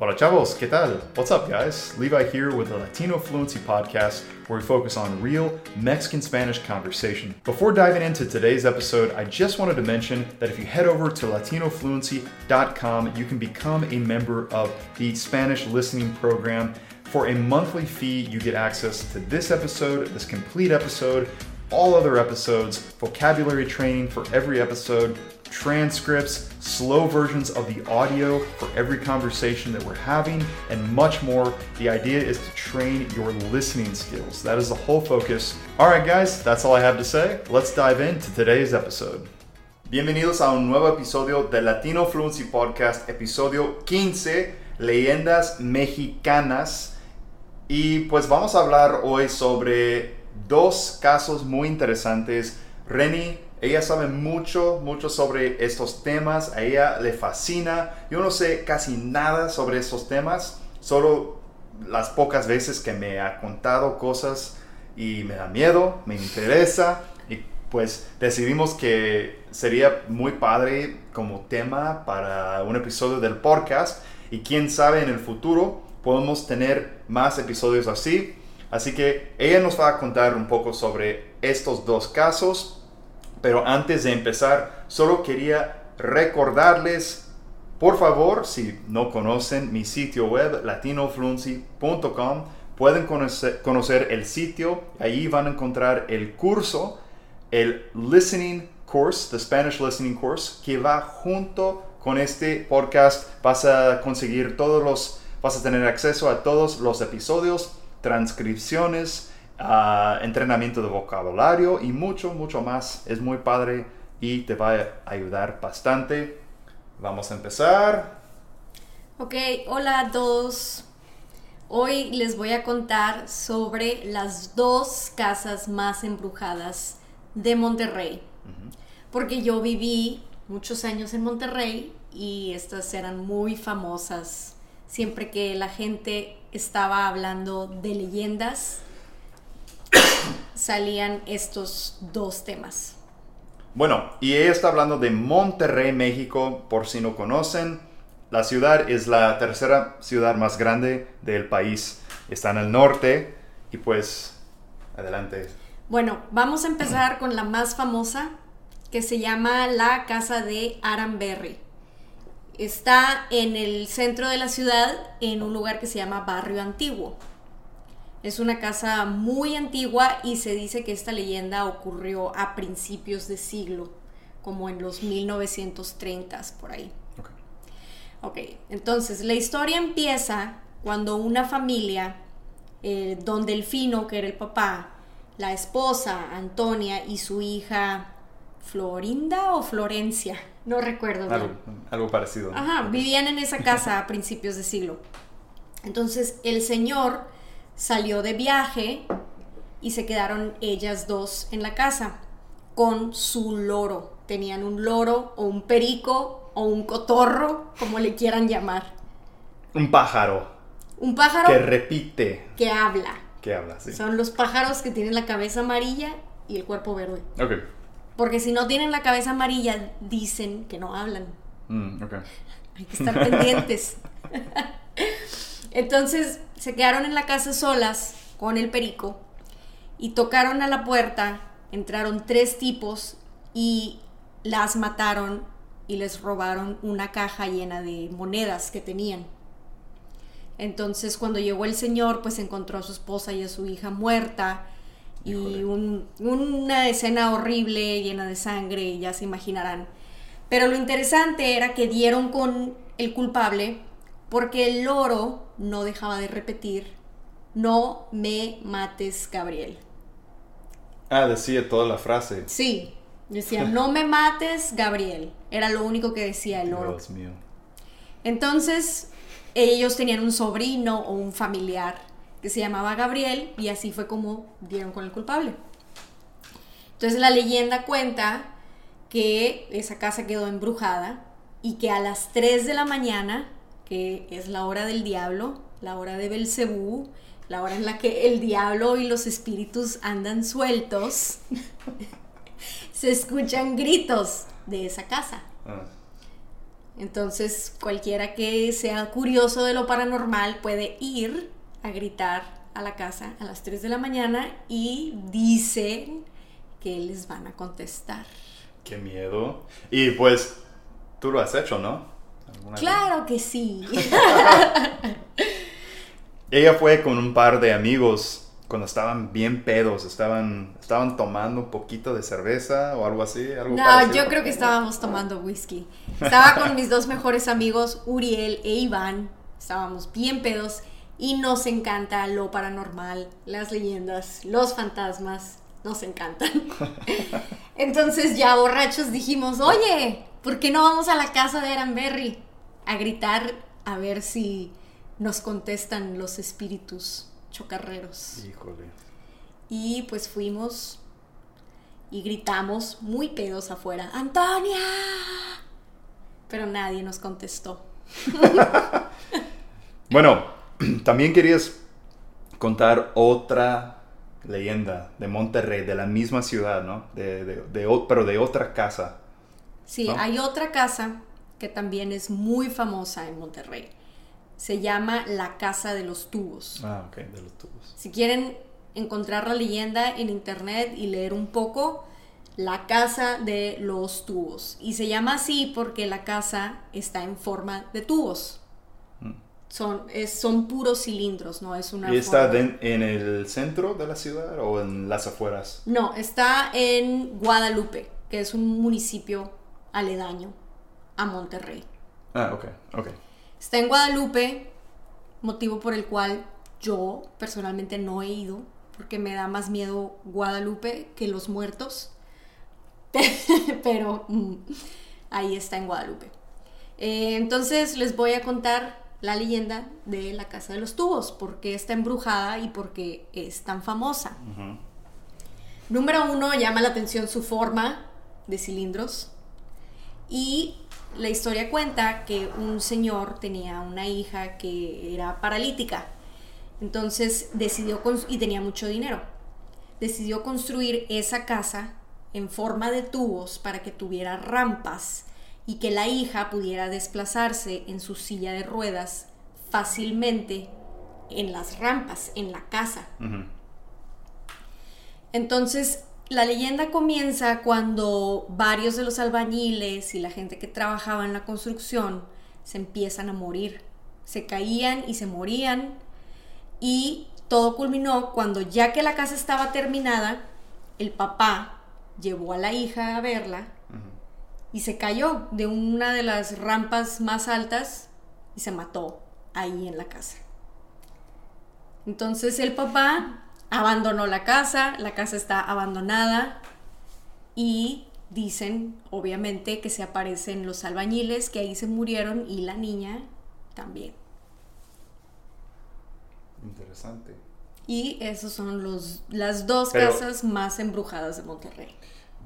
Hola chavos, ¿qué tal? What's up guys? Levi here with the Latino Fluency Podcast where we focus on real Mexican Spanish conversation. Before diving into today's episode, I just wanted to mention that if you head over to latinofluency.com, you can become a member of the Spanish listening program. For a monthly fee, you get access to this episode, this complete episode, all other episodes, vocabulary training for every episode, transcripts, slow versions of the audio for every conversation that we're having, and much more. The idea is to train your listening skills. That is the whole focus. All right, guys, that's all I have to say. Let's dive into today's episode. Bienvenidos a un nuevo episodio de Latino Fluency Podcast, episodio 15, Leyendas Mexicanas. Y pues vamos a hablar hoy sobre dos casos muy interesantes. Reni ella sabe mucho, mucho sobre estos temas. A ella le fascina. Yo no sé casi nada sobre estos temas. Solo las pocas veces que me ha contado cosas y me da miedo, me interesa. Y pues decidimos que sería muy padre como tema para un episodio del podcast. Y quién sabe en el futuro podemos tener más episodios así. Así que ella nos va a contar un poco sobre estos dos casos pero antes de empezar, solo quería recordarles, por favor, si no conocen mi sitio web latinofluency.com, pueden conocer, el sitio, ahí van a encontrar el curso, el Listening Course, the Spanish Listening Course, que va junto con este podcast. Vas a conseguir todos los, vas a tener acceso a todos los episodios, transcripciones, entrenamiento de vocabulario y mucho, mucho más. Es muy padre y te va a ayudar bastante. Vamos a empezar. Ok, hola a todos. Hoy les voy a contar sobre las dos casas más embrujadas de Monterrey. Porque yo viví muchos años en Monterrey y estas eran muy famosas. Siempre que la gente estaba hablando de leyendas, salían estos dos temas. Bueno, y ella está hablando de Monterrey, México, por si no conocen. La ciudad es la tercera ciudad más grande del país. Está en el norte y pues adelante. Bueno, vamos a empezar con la más famosa que se llama la Casa de Aranberry. Está en el centro de la ciudad, en un lugar que se llama Barrio Antiguo. Es una casa muy antigua y se dice que esta leyenda ocurrió a principios de siglo, como en los 1930s por ahí. Ok, entonces la historia empieza cuando una familia, eh, don Delfino, que era el papá, la esposa, Antonia, y su hija, Florinda o Florencia, no recuerdo. Algo, algo parecido. Ajá, vivían en esa casa a principios de siglo. Entonces el señor salió de viaje y se quedaron ellas dos en la casa con su loro. Tenían un loro o un perico o un cotorro, como le quieran llamar. Un pájaro. Un pájaro que repite. Que habla. Que habla, sí. Son los pájaros que tienen la cabeza amarilla y el cuerpo verde. Ok. Porque si no tienen la cabeza amarilla, dicen que no hablan. Mm, ok. Hay que estar pendientes. Entonces se quedaron en la casa solas con el perico y tocaron a la puerta, entraron tres tipos y las mataron y les robaron una caja llena de monedas que tenían. Entonces cuando llegó el señor, pues encontró a su esposa y a su hija muerta y una escena horrible llena de sangre, ya se imaginarán. Pero lo interesante era que dieron con el culpable porque el loro no dejaba de repetir, no me mates, Gabriel. Ah, decía toda la frase. Sí, decía, no me mates, Gabriel. Era lo único que decía el loro. Dios mío. Entonces, ellos tenían un sobrino o un familiar que se llamaba Gabriel y así fue como dieron con el culpable. Entonces la leyenda cuenta que esa casa quedó embrujada y que a las 3 de la mañana que es la hora del diablo, la hora de Belcebú, la hora en la que el diablo y los espíritus andan sueltos, se escuchan gritos de esa casa. Ah. Entonces, cualquiera que sea curioso de lo paranormal puede ir a gritar a la casa a las 3 de la mañana y dicen que les van a contestar. Qué miedo. Y pues, tú lo has hecho, ¿no? Claro que sí. Ella fue con un par de amigos cuando estaban bien pedos, estaban, estaban tomando un poquito de cerveza o algo así. Algo no, yo creo que estábamos tomando whisky. Estaba con mis dos mejores amigos, Uriel e Iván. Estábamos bien pedos y nos encanta lo paranormal, las leyendas, los fantasmas. Nos encantan. Entonces ya borrachos dijimos, oye, ¿por qué no vamos a la casa de Aranberry a gritar a ver si nos contestan los espíritus chocarreros. Híjole. Y pues fuimos y gritamos muy pedos afuera, ¡Antonia! Pero nadie nos contestó. bueno, también querías contar otra leyenda de Monterrey, de la misma ciudad, ¿no? De, pero de otra casa. Sí, hay otra casa que también es muy famosa en Monterrey se llama La Casa de los Tubos. Ah, ok, de los tubos. Si quieren encontrar la leyenda en internet y leer un poco, La Casa de los Tubos. Y se llama así porque la casa está en forma de tubos. Mm. Son, son puros cilindros, no es una... ¿Y está en el centro de la ciudad o en las afueras? No, está en Guadalupe, que es un municipio aledaño a Monterrey. Ah, ok, ok. Está en Guadalupe, motivo por el cual yo personalmente no he ido, porque me da más miedo Guadalupe que los muertos. Pero mm, ahí está en Guadalupe. Eh, entonces les voy a contar la leyenda de la Casa de los Tubos, porque está embrujada y porque es tan famosa. Número uno, llama la atención su forma de cilindros y la historia cuenta que un señor tenía una hija que era paralítica. Entonces decidió, y tenía mucho dinero, decidió construir esa casa en forma de tubos para que tuviera rampas y que la hija pudiera desplazarse en su silla de ruedas fácilmente en las rampas, en la casa. Entonces la leyenda comienza cuando varios de los albañiles y la gente que trabajaba en la construcción se empiezan a morir. Se caían y se morían. Y todo culminó cuando ya que la casa estaba terminada, el papá llevó a la hija a verla y se cayó de una de las rampas más altas y se mató ahí en la casa. Entonces el papá abandonó la casa, la casa está abandonada y dicen, obviamente, que se aparecen los albañiles que ahí se murieron y la niña también. Interesante. Y esas son los, las dos casas más embrujadas de Monterrey.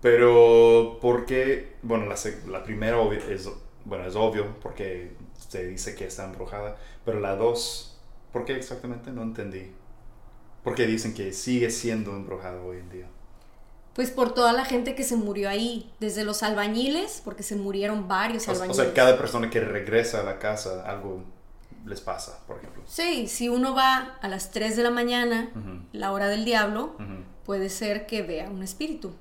Pero, ¿por qué? Bueno, la, la primera es, bueno, es obvio porque se dice que está embrujada, pero la dos, ¿por qué exactamente? No entendí. Porque dicen que sigue siendo embrujado hoy en día. Pues por toda la gente que se murió ahí, desde los albañiles, porque se murieron varios albañiles. O sea, cada persona que regresa a la casa, algo les pasa, por ejemplo. Sí, si uno va a las 3 de la mañana, la hora del diablo, puede ser que vea un espíritu.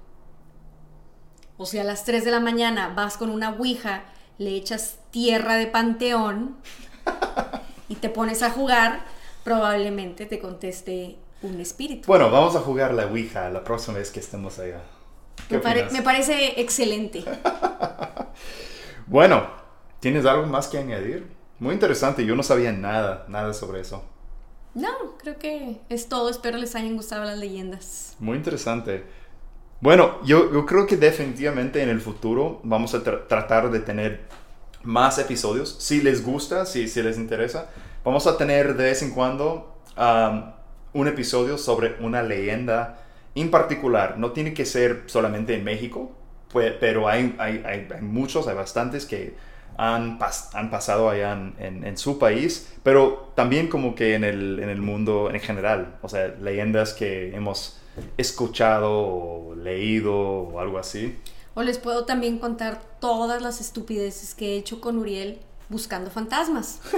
O si a las 3 de la mañana vas con una ouija, le echas tierra de panteón y te pones a jugar, probablemente te conteste un espíritu. Bueno, vamos a jugar la Ouija la próxima vez que estemos allá. Me, me, parece excelente. bueno, ¿tienes algo más que añadir? Muy interesante, yo no sabía nada, nada sobre eso. No, creo que es todo. Espero les hayan gustado las leyendas. Muy interesante. Bueno, yo, yo creo que definitivamente en el futuro vamos a tratar de tener más episodios. Si les gusta, si, si les interesa, vamos a tener de vez en cuando un episodio sobre una leyenda en particular. No tiene que ser solamente en México, pues, pero hay, hay, hay, muchos, hay bastantes que han, han pasado allá en, en, su país, pero también como que en el, en el mundo en general. O sea, leyendas que hemos escuchado o leído o algo así. O les puedo también contar todas las estupideces que he hecho con Uriel buscando fantasmas.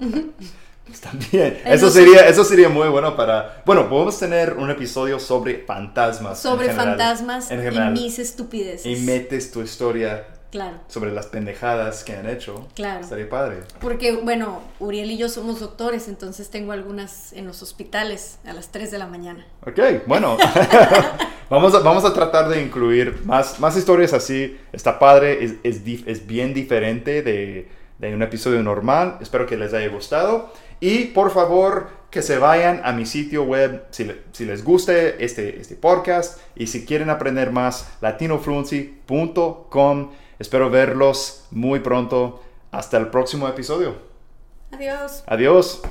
También. Eso sería, eso sería muy bueno para. Bueno, podemos tener un episodio sobre fantasmas. Sobre fantasmas y mis estupideces. Y metes tu historia Claro. Sobre las pendejadas que han hecho. Claro. Estaría padre. Porque, bueno, Uriel y yo somos doctores, entonces tengo algunas en los hospitales a las 3 de la mañana. Ok, bueno. vamos, a, vamos a tratar de incluir más, más historias así. Está padre, es, es, es bien diferente de, de un episodio normal. Espero que les haya gustado. Y por favor, que se vayan a mi sitio web si, si, les guste este, este podcast y si quieren aprender más, latinofluency.com. Espero verlos muy pronto. Hasta el próximo episodio. Adiós. Adiós.